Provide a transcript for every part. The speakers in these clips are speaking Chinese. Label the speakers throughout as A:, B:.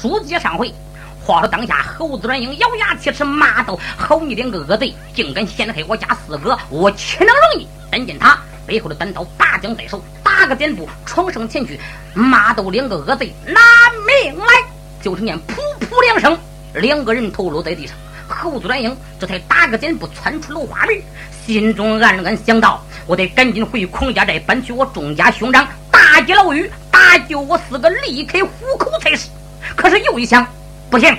A: 书接上回。话说当下，猴子阮英咬牙切齿，骂道：“好你两个恶贼，竟敢陷害我家四哥！我岂能容你！”但见他背后的单刀拔将在手，打个箭步闯上前去，骂道：“两个恶贼，拿命来！”就听见噗噗两声，两个人头落在地上。猴子阮英这才打个箭步窜出楼花门，心中暗暗想到：“我得赶紧回孔家寨搬去我钟家兄长，打劫牢狱，搭救我四哥，离开虎口才是。”可是又一想。不行，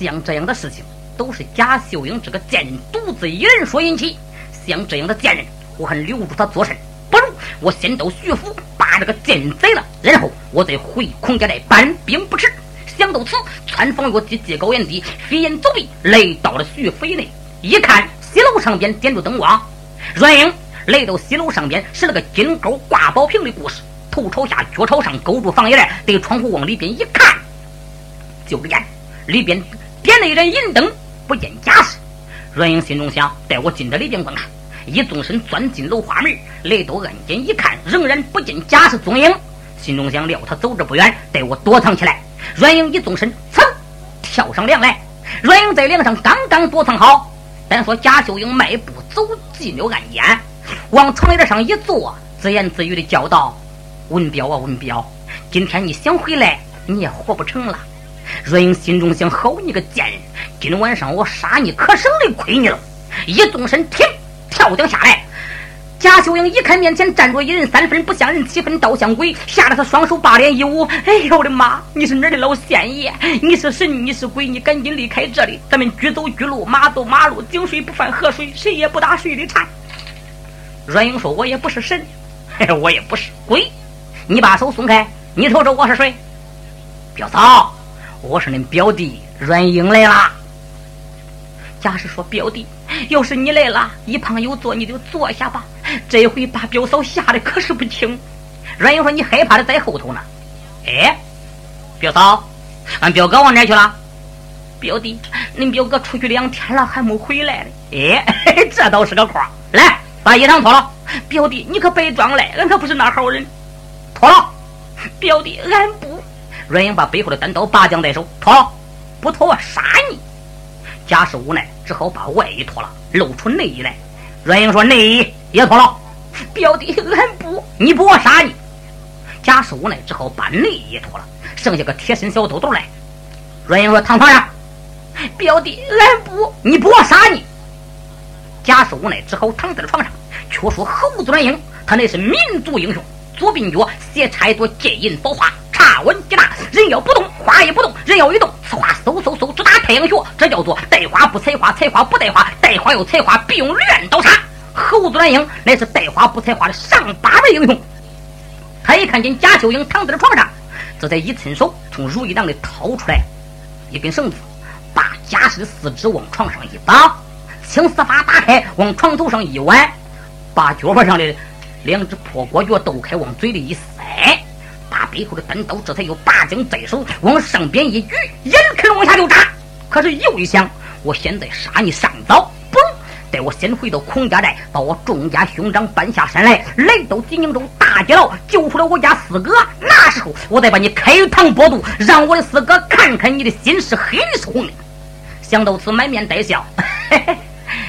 A: 像这样的事情都是贾秀英这个贱人独自一人所引起。像这样的贱人，我还留住他做甚？不如我先到徐府把这个贱人宰了，然后我再回孔家寨搬兵不迟。想到此，穿房越地，借高原低，飞檐走壁，来到了徐府内。一看西楼上边点着灯光，阮英来到西楼上边，是那个金钩挂宝瓶的故事。头朝下，脚朝上，勾住房檐，对窗户往里边一看。就见里边点了一盏银灯，不见贾氏。阮英心中想：带我进这里边观看。一纵身钻进楼花门，来到暗间一看，仍然不见贾氏踪影。心中想：料他走着不远，带我躲藏起来。阮英一纵身，噌，跳上梁来。阮英在梁上刚刚躲藏好，单说贾秀英迈步走进了暗间，往床沿上一坐，自言自语的叫道：“文彪啊，文彪，今天你想回来，你也活不成了。”阮英心中想：好你个贱人！今晚上我杀你，可省得亏你了。一纵身，停，跳将下来。贾秀英一看面前站着一人，三分不像人，七分倒像鬼，吓得他双手把脸一捂：“哎呦我的妈！你是哪儿的老仙爷？你是神，你是鬼？你赶紧离开这里！咱们居走居路，马走马路，井水不犯河水，谁也不打谁的缠。”阮英说：“我也不是神，我也不是鬼，你把手松开，你瞅瞅我是谁？表嫂。”我是恁表弟阮英来啦。贾氏说：“表弟，要是你来了，一旁有座，你就坐下吧。这回把表嫂吓得可是不轻。”阮英说：“你害怕的在后头呢。”哎，表嫂，俺表哥往哪去了？表弟，恁表哥出去两天了，还没回来呢。哎，这倒是个话。来，把衣裳脱了。表弟，你可别装了，俺可不是那好人。脱了。表弟，俺不。阮英把背后的单刀拔将在手，脱，不脱我杀你！贾氏无奈，只好把外衣脱了，露出内衣来。阮英说：“内衣也脱了。”表弟，俺不，你不我杀你！贾氏无奈，只好把内衣也脱了，剩下个贴身小兜兜来。阮英说：“躺床上。”表弟，俺不，你不我杀你！贾氏无奈，只好躺在了床上。却说猴子阮英，他乃是民族英雄，左鬓角斜插一朵金银宝花。大稳极大，人要不动，花也不动；人要一动，此花嗖嗖嗖直打太阳穴。这叫做带花不采花，采花不带花，带花又采花，必用镰刀杀。猴子阮英乃是带花不采花的上八位英雄。他一看见贾秀英躺在床上，这才一伸手从如意囊里掏出来一根绳子，把贾氏的四肢往床上一绑，青丝发打开，往床头上一挽，把脚板上的两只破锅脚抖开，往嘴里一塞。把背后的单刀，这才又拔将在手，往上边一举，眼看往下就扎。可是又一想，我现在杀你尚早，不待我先回到孔家寨，把我众家兄长搬下山来，来到济宁州大街牢，救出了我家四哥。那时候我再把你开膛破肚，让我的四哥看看你的心是黑的是红的。想到此，满面带笑。嘿 嘿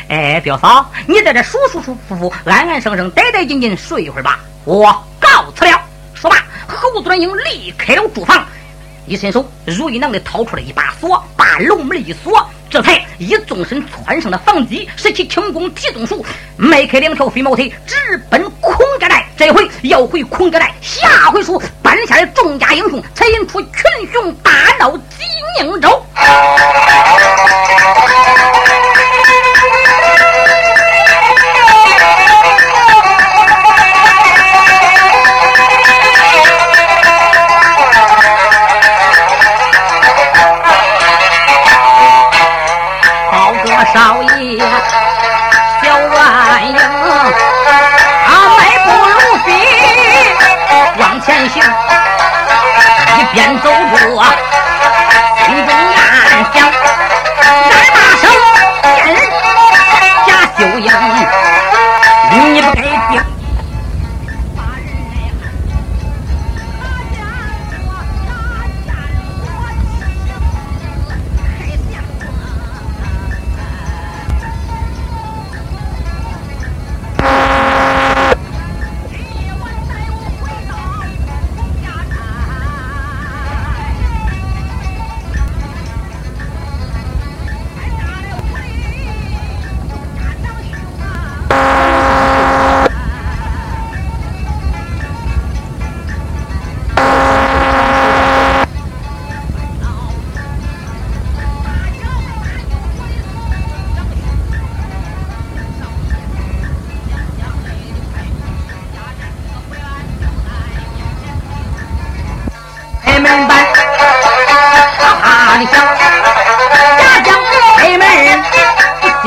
A: 哎，表嫂，你在这舒舒舒服服、安安生生、呆呆静静睡一会儿吧。我告辞了。说罢。猴子阮英离开了住房，一伸手，如意囊里掏出了一把锁，把楼门一锁，这才一纵身窜上了房基，使起轻功提中术，迈开两条飞毛腿，直奔孔家寨。这回要回孔家寨，下回书搬下来众家英雄，才引出群雄大闹济宁州。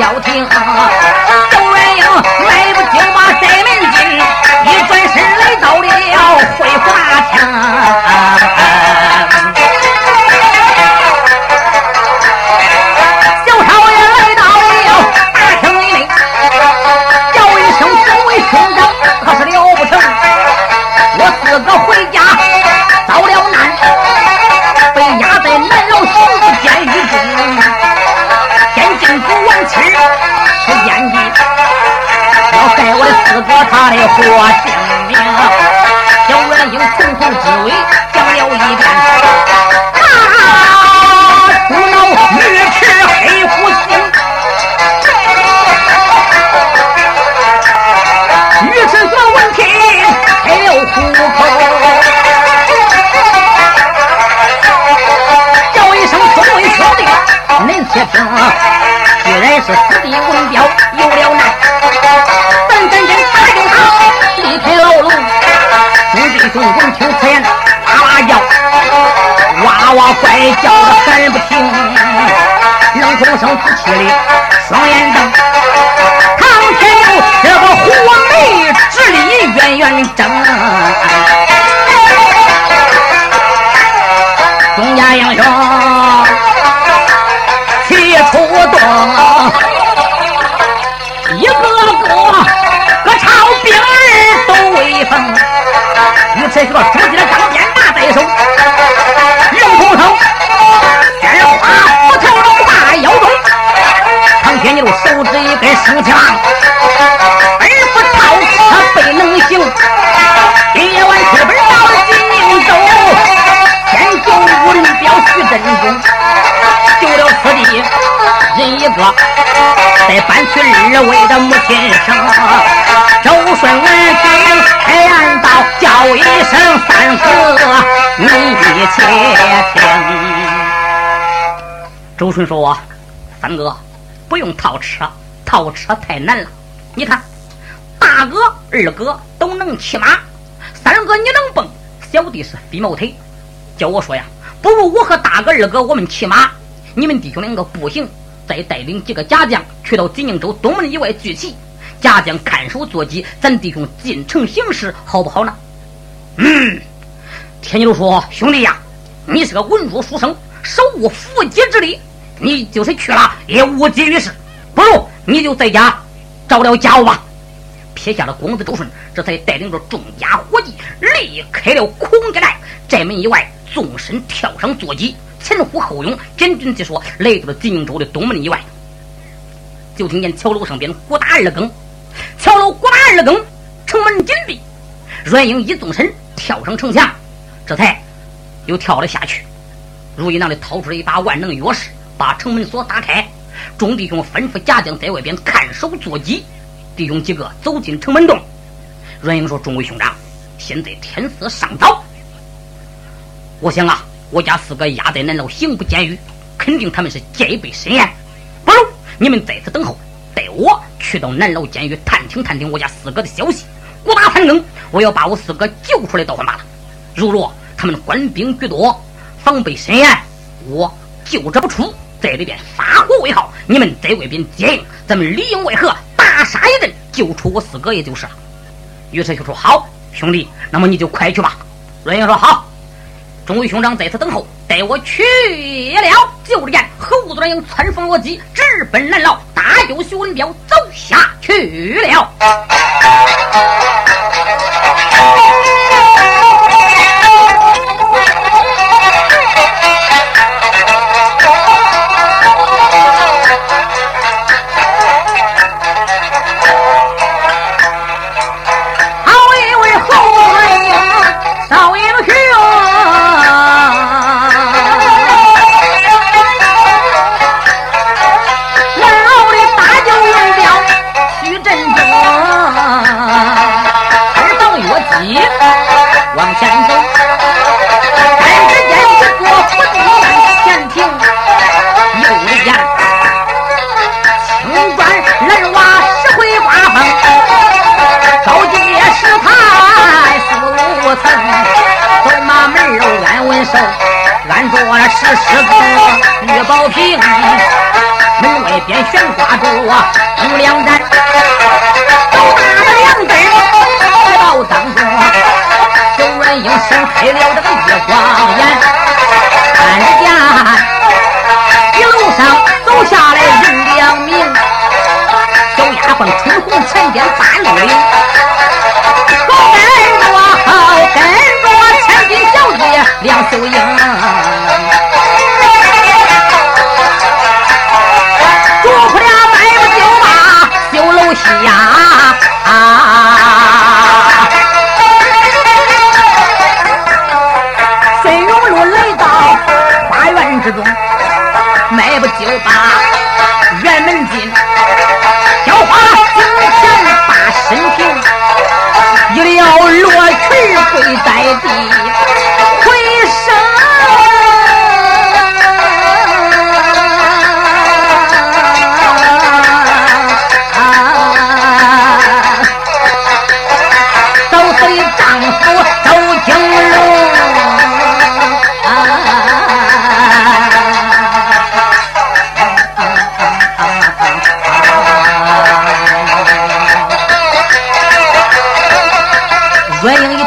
A: 叫停，周元英哥他的活性命。小元英从头至尾讲了一遍，啊，苦恼愚痴黑虎心，愚痴和问题还有虎口。且听，居然是死地文彪众弟兄闻听此言，哇哇叫，哇哇怪叫的喊不停。冷风声自气里，双眼瞪。唐天佑这个火眉直立远远睁。众家英雄。一个，再搬去二位的母亲生。周顺闻听，开暗道叫一声三哥，你且听。周顺说：“三哥，不用套车，套车太难了。你看，大哥、二哥都能骑马，三哥你能蹦，小弟是飞毛腿。叫我说呀，不如我和大哥、二哥我们骑马，你们弟兄两个步行。”再带领几个家将去到济宁州东门以外聚齐，家将看守坐骑，咱弟兄进城行事，好不好呢？嗯，天牛说：“兄弟呀，你是个文弱书生，手无缚鸡之力，你就是去了也无济于事，不如你就在家找了家务吧。”撇下了公子周顺，这才带领着众家伙计离开了孔家寨，寨门以外纵身跳上坐骑。前呼后拥，简军之说，来到了金营州的东门以外，就听见桥楼上边鼓打二更，桥楼鼓打二更，城门紧闭。阮英一纵身跳上城墙，这才又跳了下去。如意囊里掏出了一把万能钥匙，把城门锁打开。众弟兄吩咐家将在外边看守坐骑，弟兄几个走进城门洞。阮英说：“众位兄长，现在天色尚早，我想啊。”我家四个压在南牢刑部监狱，肯定他们是戒备森严。不如你们在此等候，待我去到南牢监狱探听探听我家四哥的消息。鼓打三更，我要把我四哥救出来，倒还罢了。如若他们官兵居多，防备森严，我救者不出，在里边发火为号，你们在外边接应，咱们里应外合，大杀一阵，救出我四哥也就是了。于是就说：“好，兄弟，那么你就快去吧。”阮英说：“好。”众位兄长在此等候，待我去了。就这样，侯子英窜风落骑，直奔南牢，打救徐文彪走下去了。往前走。但只见一座佛都在前庭右眼青砖蓝瓦石灰瓦房走进了石台四五层走马门儿安文守安坐石狮子玉宝瓶门外边悬挂着五粮液开了这个月光眼，看着见一路上裙跪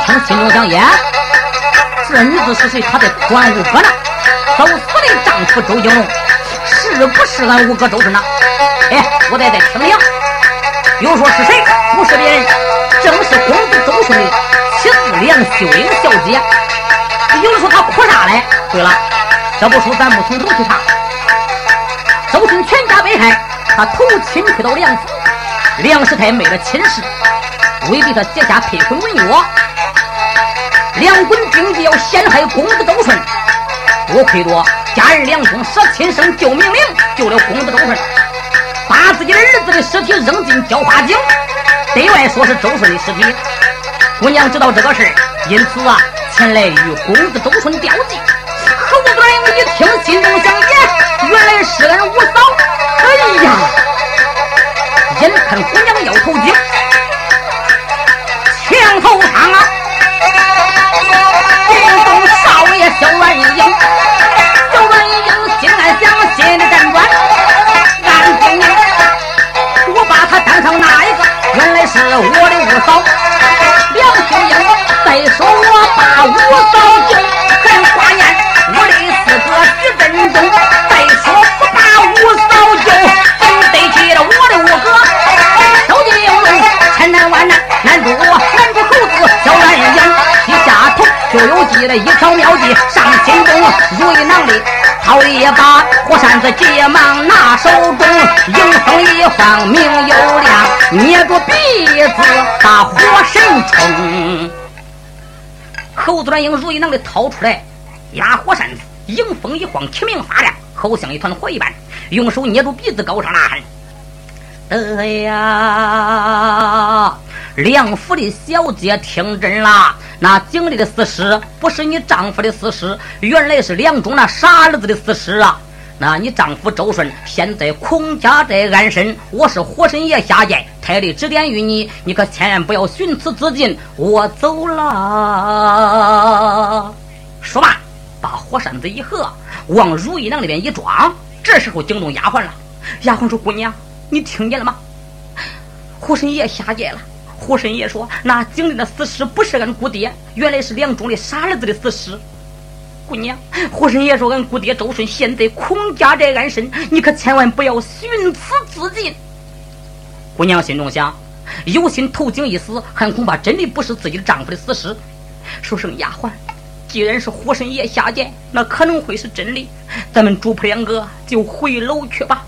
A: 听。心中想：耶，这女子是谁？她在管五哥呢？早死的丈夫周金龙，是不是俺五哥周顺呢？哎，我再再听听。又说是谁？不是别人，正是公子周顺的妻子梁秀英小姐。有人说她哭啥嘞？对了，这部书咱不从头去唱。周顺全家被害，他投亲去到梁府，梁师太没了亲事，未必他结下配婚文约。两滚兵计要陷害公子周顺，多亏着家人梁中舍亲生救命令，救了公子周顺，把自己的儿子的尸体扔进浇花井，对外说是周顺的尸体。姑娘知道这个事因此啊，前来与公子周顺吊祭。侯德英一听，心中想：耶，原来是俺五嫂。哎呀，眼看姑娘要投井，墙头上啊！是我的五嫂梁秀英。再说我把五嫂救，还挂念我的四哥徐振东。再说不把五嫂救，怎对起了我的五哥？受尽凌辱，千难万难，难住我，难住猴子小软英，低下头就有计了一条妙计上。心中如意囊里掏一把火扇子，急忙拿手中，迎风一晃明猴子软英如意囊里掏出来压火扇子，迎风一晃，齐明发亮，好像一团火一般。用手捏住鼻子，高声呐喊：“哎呀！”梁府的小姐听真了，那井里的死尸不是你丈夫的死尸，原来是梁中那傻儿子的死尸啊！那你丈夫周顺现在孔家寨安身，我是火神爷下界，太尉指点于你，你可千万不要寻此自尽。我走了。说罢，把火扇子一合，往如意囊里边一装。这时候惊动丫鬟了，丫鬟说：“姑娘，你听见了吗？火神爷下界了。”火神爷说：“那井里的死尸不是俺姑爹，原来是梁中的傻儿子的死尸。”姑娘，火神爷说：“俺姑爹周顺现在孔家宅安身，你可千万不要寻死自尽。”姑娘心中想：有心投井一死，还恐怕真的不是自己的丈夫的死尸。说声丫鬟，既然是火神爷下界，那可能会是真的。咱们主仆两个就回楼去吧。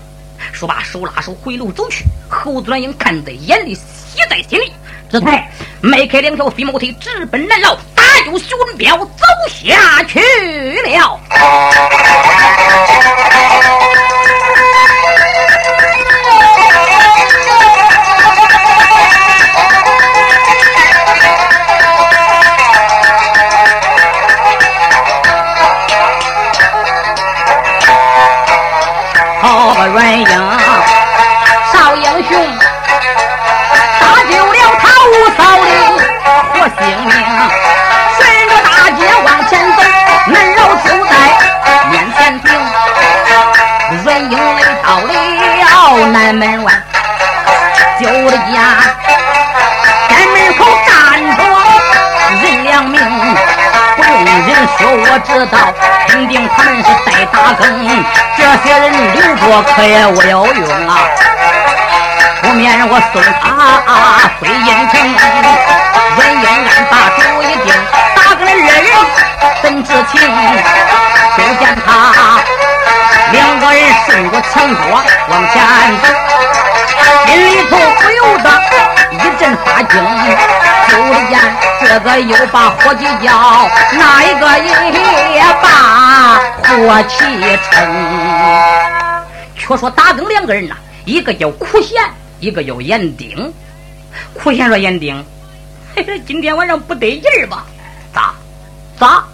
A: 说罢，手拉手回楼走去。侯子软英看在眼里，喜在心里。这才迈开两条飞毛腿，直奔南牢，打就徐文彪走下去了。我知道，肯定他们是在打更。这些人留着可也无有用啊！不免我送他回阴城，文英安把主意定，打个了二人怎知情？就见他。两个人顺着墙角往前走，心里头不由得一阵发惊。就见这个又把伙计叫，那一个也把火气称。却说打更两个人呐，一个叫苦贤，一个叫严丁。苦贤说：“严丁，嘿嘿，今天晚上不得劲儿吧？咋？咋？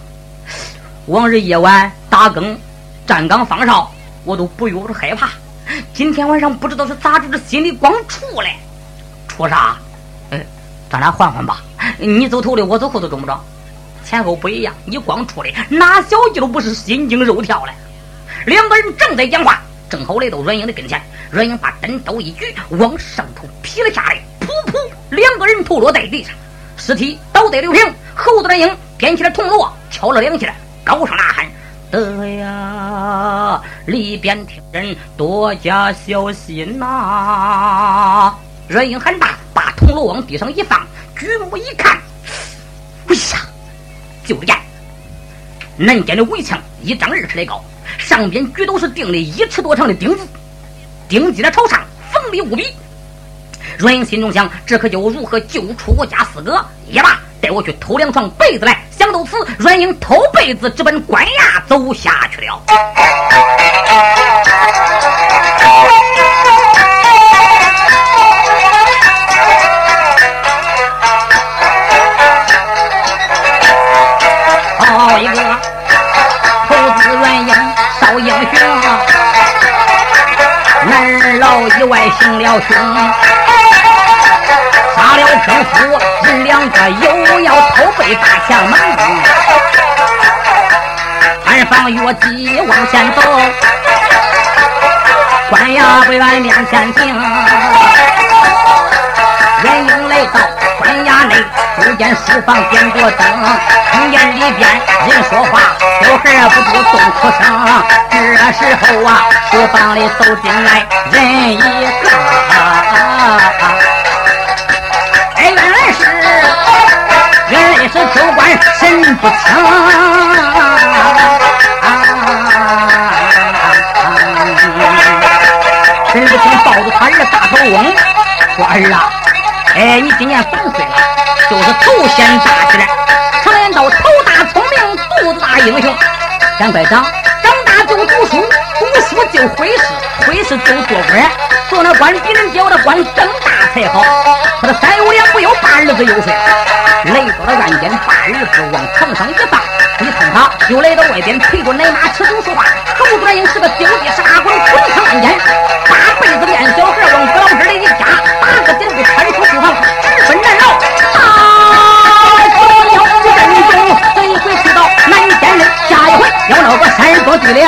A: 往日夜晚打更。”站岗放哨，我都不由得害怕。今天晚上不知道是咋着，这心里光怵嘞。怵啥？嗯，咱俩换换吧。你走头的，我走后头，中不中？前后不一样。你光怵的，哪小鸡都不是心惊肉跳嘞。两个人正在讲话，正好来到阮英的跟前。阮英把单刀一举，往上头劈了下来。噗噗，两个人头落在地上，尸体倒在刘平。猴子阮英点起了铜锣，敲了两下，高声呐喊。得呀，里边听人多加小心呐！阮英喊大，把铜锣往地上一放，举目一看，哎呀，就见南间的围墙一丈二尺来高，上边举都是钉的一尺多长的钉子，钉击在朝上，锋利无比。阮英心中想：这可就如何救出我家四哥？也罢。带我去偷两床被子来。想到此，阮英偷被子，直奔官衙走下去了。好一个投资阮英少英雄，男儿老以外行了凶。杀了天夫，人两个有背大墙门。暗房越级往前走，官衙不远面前停。人影来到官衙内，只见书房点着灯，听见里边人说话，小孩不住动哭声。这时候啊，书房里走进来人一个。是州官神不清，神不清抱着他儿大头翁说儿啊，哎，你今年三岁了，就是头先大起来，常言道头大聪明，肚子大英雄，赶快长，长大就读书，读书就会试，会试就做官，做那官比人家的官更大才好。他的三有两不有，把儿子又睡。来到了案间，把儿子往床上一放，一碰他，又来到外边陪着奶妈吃酒说话。侯子英是个丢地杀滚，滚上案间，把被子垫小孩往葛老师里一夹，八个点子穿出书房，直奔南牢。啊！左腰一阵中，这一回去到南监人，下一回要闹个山坡地里。